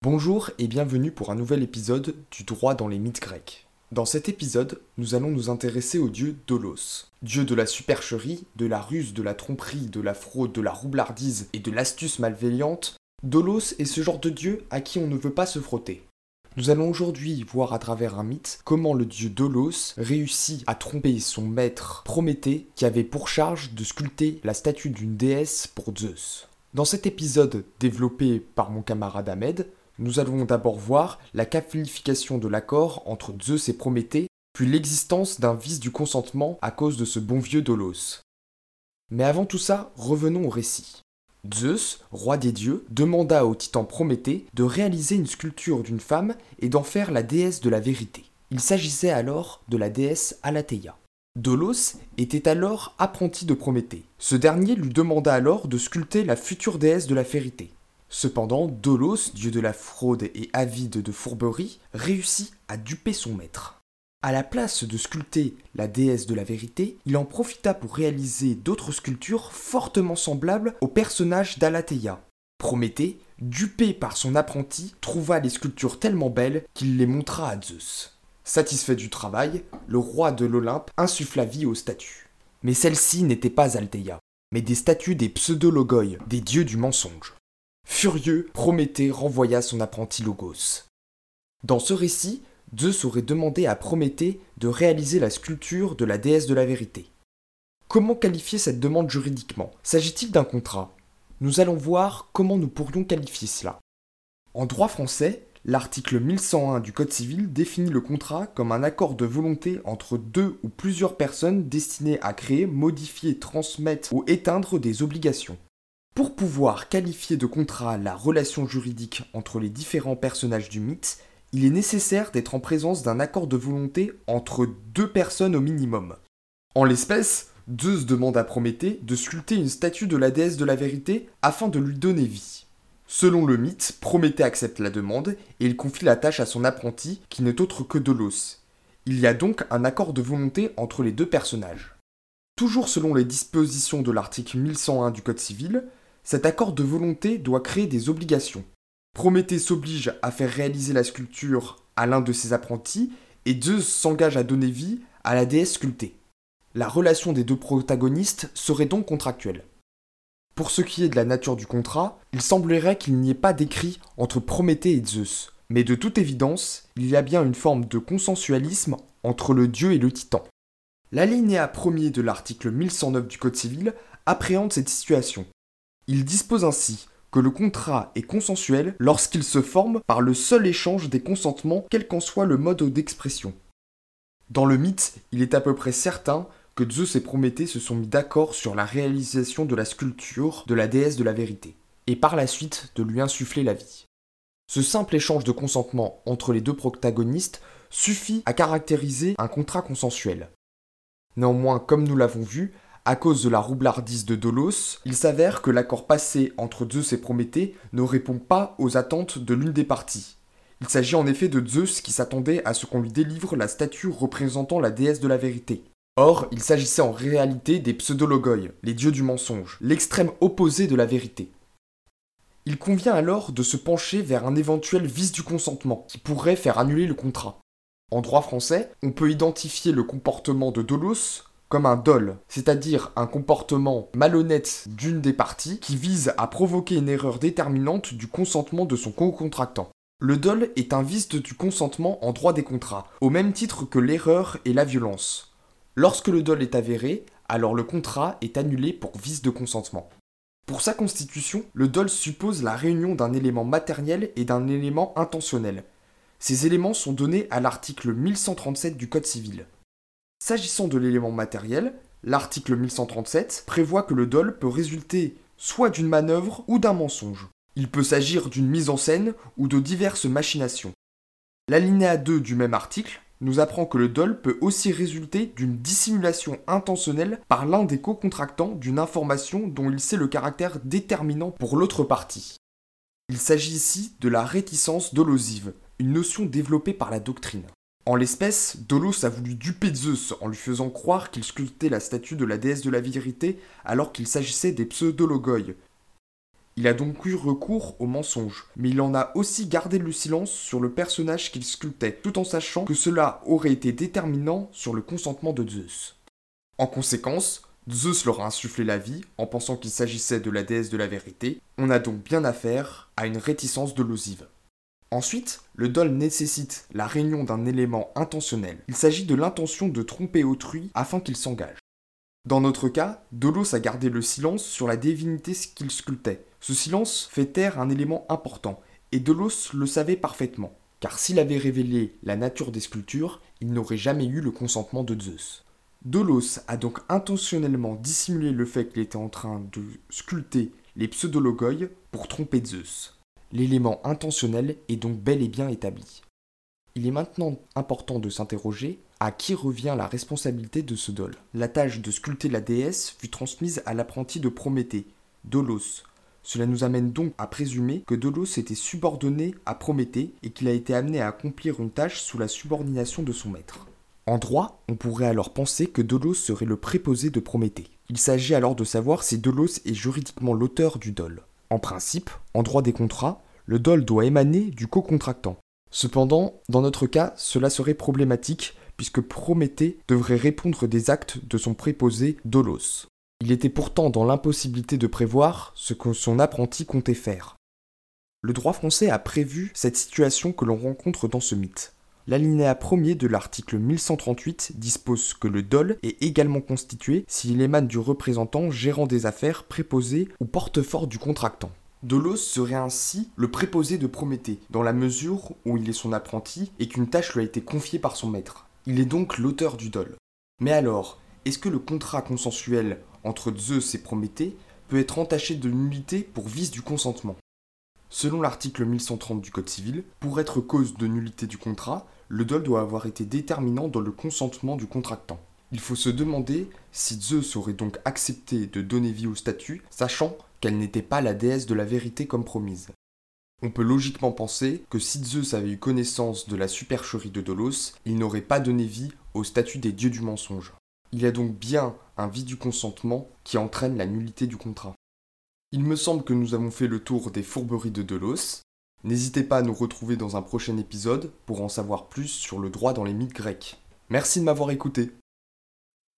Bonjour et bienvenue pour un nouvel épisode du droit dans les mythes grecs. Dans cet épisode, nous allons nous intéresser au dieu Dolos, dieu de la supercherie, de la ruse, de la tromperie, de la fraude, de la roublardise et de l'astuce malveillante. Dolos est ce genre de dieu à qui on ne veut pas se frotter. Nous allons aujourd'hui voir à travers un mythe comment le dieu Dolos réussit à tromper son maître Prométhée qui avait pour charge de sculpter la statue d'une déesse pour Zeus. Dans cet épisode développé par mon camarade Ahmed, nous allons d'abord voir la qualification de l'accord entre Zeus et Prométhée, puis l'existence d'un vice du consentement à cause de ce bon vieux Dolos. Mais avant tout ça, revenons au récit. Zeus, roi des dieux, demanda au titan Prométhée de réaliser une sculpture d'une femme et d'en faire la déesse de la vérité. Il s'agissait alors de la déesse Alatheia. Dolos était alors apprenti de Prométhée. Ce dernier lui demanda alors de sculpter la future déesse de la vérité. Cependant, Dolos, dieu de la fraude et avide de fourberie, réussit à duper son maître. À la place de sculpter la déesse de la vérité, il en profita pour réaliser d'autres sculptures fortement semblables au personnage d'Alatheia. Prométhée, dupé par son apprenti, trouva les sculptures tellement belles qu'il les montra à Zeus. Satisfait du travail, le roi de l'Olympe insuffla vie aux statues. Mais celles-ci n'étaient pas Altheia, mais des statues des pseudologoi, des dieux du mensonge. Furieux, Prométhée renvoya son apprenti Logos. Dans ce récit, Zeus aurait demandé à Prométhée de réaliser la sculpture de la déesse de la vérité. Comment qualifier cette demande juridiquement? S'agit-il d'un contrat? Nous allons voir comment nous pourrions qualifier cela. En droit français, l'article 1101 du Code civil définit le contrat comme un accord de volonté entre deux ou plusieurs personnes destinées à créer, modifier, transmettre ou éteindre des obligations. Pour pouvoir qualifier de contrat la relation juridique entre les différents personnages du mythe, il est nécessaire d'être en présence d'un accord de volonté entre deux personnes au minimum. En l'espèce, Zeus demande à Prométhée de sculpter une statue de la déesse de la vérité afin de lui donner vie. Selon le mythe, Prométhée accepte la demande et il confie la tâche à son apprenti qui n'est autre que Dolos. Il y a donc un accord de volonté entre les deux personnages. Toujours selon les dispositions de l'article 1101 du Code civil, cet accord de volonté doit créer des obligations. Prométhée s'oblige à faire réaliser la sculpture à l'un de ses apprentis et Zeus s'engage à donner vie à la déesse sculptée. La relation des deux protagonistes serait donc contractuelle. Pour ce qui est de la nature du contrat, il semblerait qu'il n'y ait pas d'écrit entre Prométhée et Zeus, mais de toute évidence, il y a bien une forme de consensualisme entre le dieu et le titan. L'alinéa premier de l'article 1109 du Code civil appréhende cette situation. Il dispose ainsi que le contrat est consensuel lorsqu'il se forme par le seul échange des consentements quel qu'en soit le mode d'expression. Dans le mythe, il est à peu près certain que Zeus et Prométhée se sont mis d'accord sur la réalisation de la sculpture de la déesse de la vérité, et par la suite de lui insuffler la vie. Ce simple échange de consentement entre les deux protagonistes suffit à caractériser un contrat consensuel. Néanmoins, comme nous l'avons vu, à cause de la roublardise de Dolos, il s'avère que l'accord passé entre Zeus et Prométhée ne répond pas aux attentes de l'une des parties. Il s'agit en effet de Zeus qui s'attendait à ce qu'on lui délivre la statue représentant la déesse de la vérité. Or, il s'agissait en réalité des pseudologoi, les dieux du mensonge, l'extrême opposé de la vérité. Il convient alors de se pencher vers un éventuel vice du consentement qui pourrait faire annuler le contrat. En droit français, on peut identifier le comportement de Dolos comme un dol, c'est-à-dire un comportement malhonnête d'une des parties qui vise à provoquer une erreur déterminante du consentement de son co-contractant. Le dol est un vice du consentement en droit des contrats, au même titre que l'erreur et la violence. Lorsque le dol est avéré, alors le contrat est annulé pour vice de consentement. Pour sa constitution, le dol suppose la réunion d'un élément matériel et d'un élément intentionnel. Ces éléments sont donnés à l'article 1137 du Code civil. S'agissant de l'élément matériel, l'article 1137 prévoit que le dol peut résulter soit d'une manœuvre ou d'un mensonge. Il peut s'agir d'une mise en scène ou de diverses machinations. L'alinéa 2 du même article nous apprend que le dol peut aussi résulter d'une dissimulation intentionnelle par l'un des co-contractants d'une information dont il sait le caractère déterminant pour l'autre partie. Il s'agit ici de la réticence dolosive, une notion développée par la doctrine. En l'espèce, Dolos a voulu duper Zeus en lui faisant croire qu'il sculptait la statue de la déesse de la vérité alors qu'il s'agissait des pseudologoïs. Il a donc eu recours au mensonge, mais il en a aussi gardé le silence sur le personnage qu'il sculptait, tout en sachant que cela aurait été déterminant sur le consentement de Zeus. En conséquence, Zeus leur a insufflé la vie en pensant qu'il s'agissait de la déesse de la vérité. On a donc bien affaire à une réticence dolosive. Ensuite, le dol nécessite la réunion d'un élément intentionnel. Il s'agit de l'intention de tromper autrui afin qu'il s'engage. Dans notre cas, Dolos a gardé le silence sur la divinité qu'il sculptait. Ce silence fait taire un élément important, et Dolos le savait parfaitement, car s'il avait révélé la nature des sculptures, il n'aurait jamais eu le consentement de Zeus. Dolos a donc intentionnellement dissimulé le fait qu'il était en train de sculpter les pseudologoïs pour tromper Zeus. L'élément intentionnel est donc bel et bien établi. Il est maintenant important de s'interroger à qui revient la responsabilité de ce dol. La tâche de sculpter la déesse fut transmise à l'apprenti de Prométhée, Dolos. Cela nous amène donc à présumer que Dolos était subordonné à Prométhée et qu'il a été amené à accomplir une tâche sous la subordination de son maître. En droit, on pourrait alors penser que Dolos serait le préposé de Prométhée. Il s'agit alors de savoir si Dolos est juridiquement l'auteur du dol. En principe, en droit des contrats, le dol doit émaner du co-contractant. Cependant, dans notre cas, cela serait problématique puisque Prométhée devrait répondre des actes de son préposé Dolos. Il était pourtant dans l'impossibilité de prévoir ce que son apprenti comptait faire. Le droit français a prévu cette situation que l'on rencontre dans ce mythe. L'alinéa premier de l'article 1138 dispose que le dol est également constitué s'il émane du représentant gérant des affaires préposé ou porte-fort du contractant. Dolos serait ainsi le préposé de Prométhée, dans la mesure où il est son apprenti et qu'une tâche lui a été confiée par son maître. Il est donc l'auteur du dol. Mais alors, est-ce que le contrat consensuel entre Zeus et Prométhée peut être entaché de nullité pour vice du consentement? Selon l'article 1130 du Code civil, pour être cause de nullité du contrat, le dol doit avoir été déterminant dans le consentement du contractant. Il faut se demander si Zeus aurait donc accepté de donner vie au statut, sachant qu'elle n'était pas la déesse de la vérité comme promise. On peut logiquement penser que si Zeus avait eu connaissance de la supercherie de Dolos, il n'aurait pas donné vie au statut des dieux du mensonge. Il y a donc bien un vie du consentement qui entraîne la nullité du contrat. Il me semble que nous avons fait le tour des fourberies de Delos. N'hésitez pas à nous retrouver dans un prochain épisode pour en savoir plus sur le droit dans les mythes grecs. Merci de m'avoir écouté.